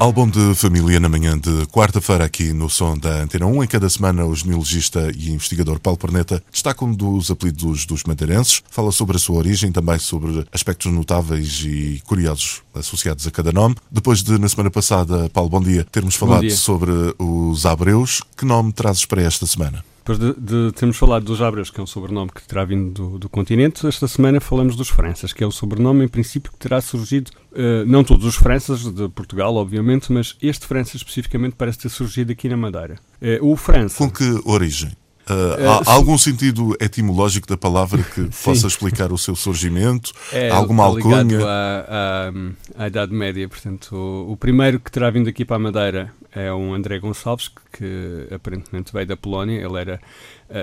Álbum de família na manhã de quarta-feira aqui no som da Antena 1. Em cada semana o genealogista e investigador Paulo Perneta destaca um dos apelidos dos madeirenses, fala sobre a sua origem, também sobre aspectos notáveis e curiosos associados a cada nome. Depois de, na semana passada, Paulo, bom dia, termos falado sobre os Abreus, que nome trazes para esta semana? Depois de, de, termos falado dos Abreus, que é um sobrenome que terá vindo do, do, continente, esta semana falamos dos Franças, que é o sobrenome, em princípio, que terá surgido, uh, não todos os Franças de Portugal, obviamente, mas este França especificamente parece ter surgido aqui na Madeira. Uh, o França. Com que origem? Uh, há, há algum sentido etimológico da palavra que possa explicar o seu surgimento? É, alguma alcunha? À, à, à, Idade Média, portanto, o, o, primeiro que terá vindo aqui para a Madeira é um André Gonçalves, que, que aparentemente veio da Polónia. Ele era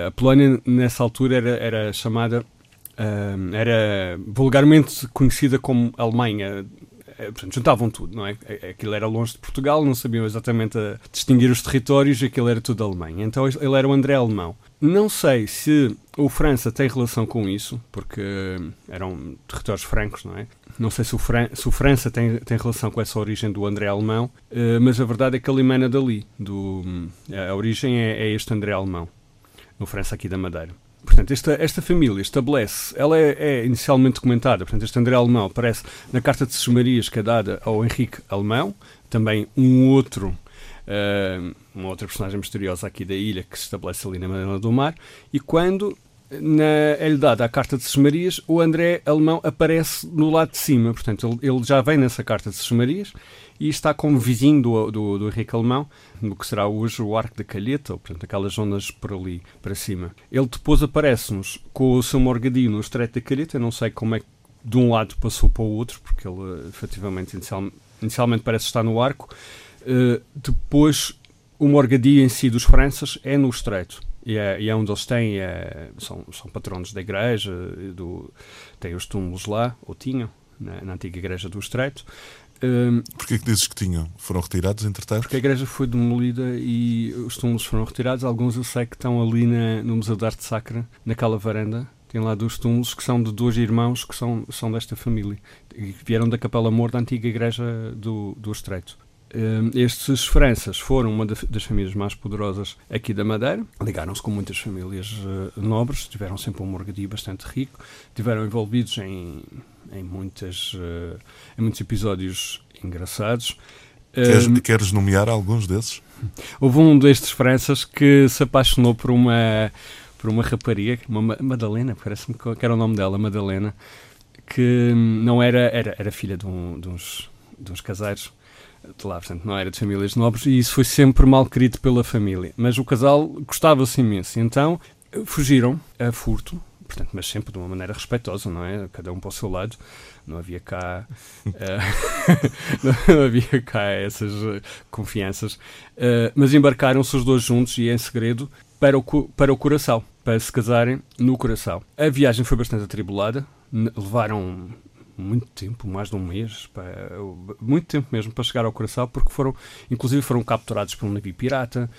a Polónia nessa altura era, era chamada uh, era vulgarmente conhecida como Alemanha eh, portanto, juntavam tudo, não é? Aquilo era longe de Portugal, não sabiam exatamente distinguir os territórios, aquilo era tudo Alemanha. Então ele era o André Alemão. Não sei se o França tem relação com isso, porque eram territórios francos, não é? Não sei se o, Fran se o França tem, tem relação com essa origem do André Alemão, uh, mas a verdade é que ele emana dali. Do, a origem é, é este André Alemão, no França aqui da Madeira. Portanto, esta, esta família estabelece, ela é, é, inicialmente documentada, portanto, este André Alemão aparece na Carta de Sesmarias que é dada ao Henrique Alemão, também um outro, uh, uma outra personagem misteriosa aqui da ilha que se estabelece ali na Madeira do Mar, e quando na, é-lhe dada a carta de Sesmarias, o André Alemão aparece no lado de cima, portanto, ele, ele já vem nessa carta de Sesmarias e está como vizinho do, do, do Henrique Alemão, no que será hoje o Arco da Calheta, ou, portanto, aquelas zonas por ali para cima. Ele depois aparece-nos com o seu morgadinho no Estreito da Calheta, eu não sei como é que de um lado passou para o outro, porque ele efetivamente inicial, inicialmente parece estar no arco. Uh, depois, o morgadio em si dos Franças é no Estreito. E é, e é onde eles têm, é, são, são patronos da igreja, do, têm os túmulos lá, ou tinham, na, na antiga igreja do Estreito. Um, Porquê que dizes que tinham? Foram retirados, entretanto? Porque a igreja foi demolida e os túmulos foram retirados. Alguns eu sei que estão ali na, no Museu de Arte Sacra, naquela varanda. Tem lá dois túmulos que são de dois irmãos que são, são desta família. E que vieram da Capela Mor da antiga igreja do, do Estreito. Um, estes Franças foram uma das famílias mais poderosas aqui da Madeira, ligaram-se com muitas famílias uh, nobres, tiveram sempre um morgadio bastante rico, tiveram envolvidos em em, muitas, uh, em muitos episódios engraçados. Queres, queres nomear alguns desses? Houve um destes Franças que se apaixonou por uma, por uma rapariga, uma Madalena, parece-me que era o nome dela, Madalena, que não era, era, era filha de, um, de, uns, de uns caseiros de lá, portanto, não era de famílias nobres, e isso foi sempre mal querido pela família. Mas o casal gostava-se imenso, então fugiram a furto portanto, mas sempre de uma maneira respeitosa, não é? Cada um para o seu lado. Não havia cá, uh, não havia cá essas uh, confianças. Uh, mas embarcaram-se os dois juntos e em segredo para o, para o Coração, para se casarem no Coração. A viagem foi bastante atribulada. Levaram muito tempo, mais de um mês, muito tempo mesmo para chegar ao Coração, porque foram, inclusive foram capturados por um navio pirata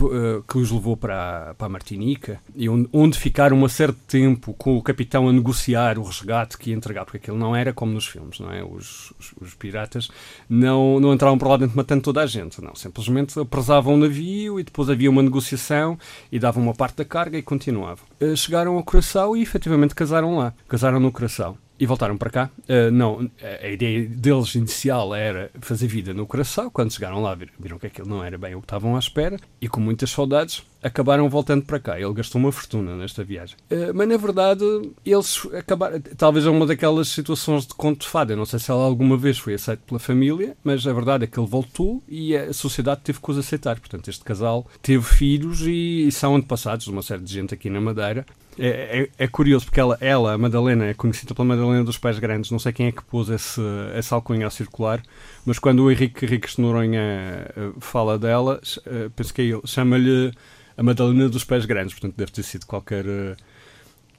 uh, que os levou para, para a Martinica e onde, onde ficaram um certo tempo com o capitão a negociar o resgate que ia entregar, porque aquilo não era como nos filmes, não é? Os, os, os piratas não, não entravam por lá dentro matando toda a gente, não, simplesmente apresavam o navio e depois havia uma negociação e davam uma parte da carga e continuavam. Uh, chegaram ao Coração e efetivamente casaram lá, casaram no Coração e voltaram para cá. Uh, não, a ideia deles inicial era fazer vida no coração. Quando chegaram lá, viram que aquilo não era bem o que estavam à espera e com muitas saudades acabaram voltando para cá. Ele gastou uma fortuna nesta viagem. Uh, mas na verdade, eles acabaram. Talvez é uma daquelas situações de conto de fada. Não sei se ela alguma vez foi aceito pela família, mas a verdade é que ele voltou e a sociedade teve que os aceitar. Portanto, este casal teve filhos e, e são antepassados de uma série de gente aqui na Madeira. É, é, é, curioso porque ela, ela, a Madalena, é conhecida pela Madalena dos Pés Grandes. Não sei quem é que pôs esse, essa alcunha a circular, mas quando o Henrique Henrique Noronha uh, fala dela, uh, penso que é ele, chama-lhe a Madalena dos Pés Grandes, portanto deve ter sido qualquer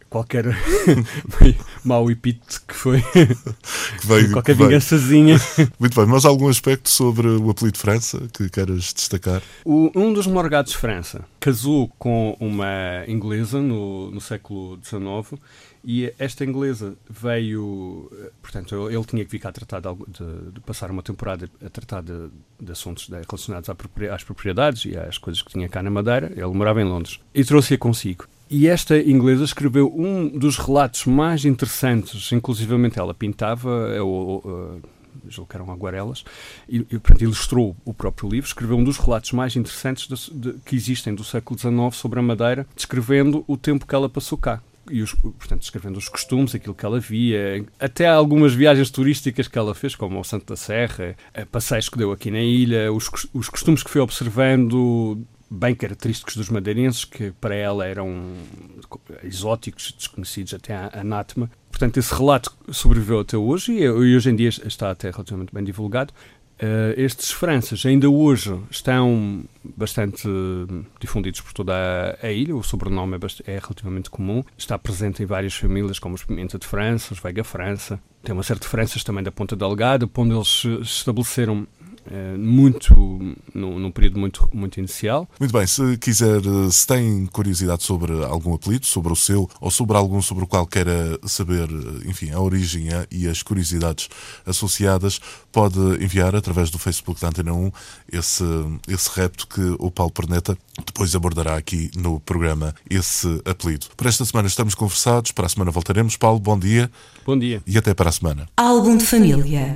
qualquer mau epíteto que foi que veio, qualquer que vingançazinha. Muito bem, mas algum aspecto sobre o apelido França que queiras destacar? O, um dos morgados França casou com uma inglesa no, no século XIX e esta inglesa veio, portanto, ele tinha que vir cá tratar de, de, de passar uma temporada a tratar de, de assuntos relacionados às propriedades e às coisas que tinha cá na Madeira. Ele morava em Londres e trouxe-a consigo. E esta inglesa escreveu um dos relatos mais interessantes, inclusivamente ela pintava, ou, uh, julgo que eram aguarelas, e, e portanto, ilustrou o próprio livro, escreveu um dos relatos mais interessantes de, de, que existem do século XIX sobre a Madeira, descrevendo o tempo que ela passou cá. E, os, portanto, descrevendo os costumes, aquilo que ela via, até algumas viagens turísticas que ela fez, como ao Santo da Serra, passeios que deu aqui na ilha, os, os costumes que foi observando bem característicos dos madeirenses, que para ela eram exóticos, desconhecidos até a anátema. Portanto, esse relato sobreviveu até hoje e, hoje em dia está até relativamente bem divulgado. Uh, estes Franças ainda hoje estão bastante difundidos por toda a, a ilha, o sobrenome é, é, relativamente comum, está presente em várias famílias, como os Pimenta de França, os Veiga França, tem uma série de Franças também da Ponta Delgada, onde eles se estabeleceram muito num, num, período muito, muito inicial. Muito bem, se quiser, eh, se tem curiosidade sobre algum apelido, sobre o seu, ou sobre algum sobre o qual queira saber, eh, enfim, a origem e as curiosidades associadas, pode enviar através do Facebook da Antena 1 esse, esse repto que o Paulo Perneta depois abordará aqui no programa esse apelido. Por esta semana estamos conversados, para a semana voltaremos. Paulo, bom dia. Bom dia. E até para a semana. Álbum de família.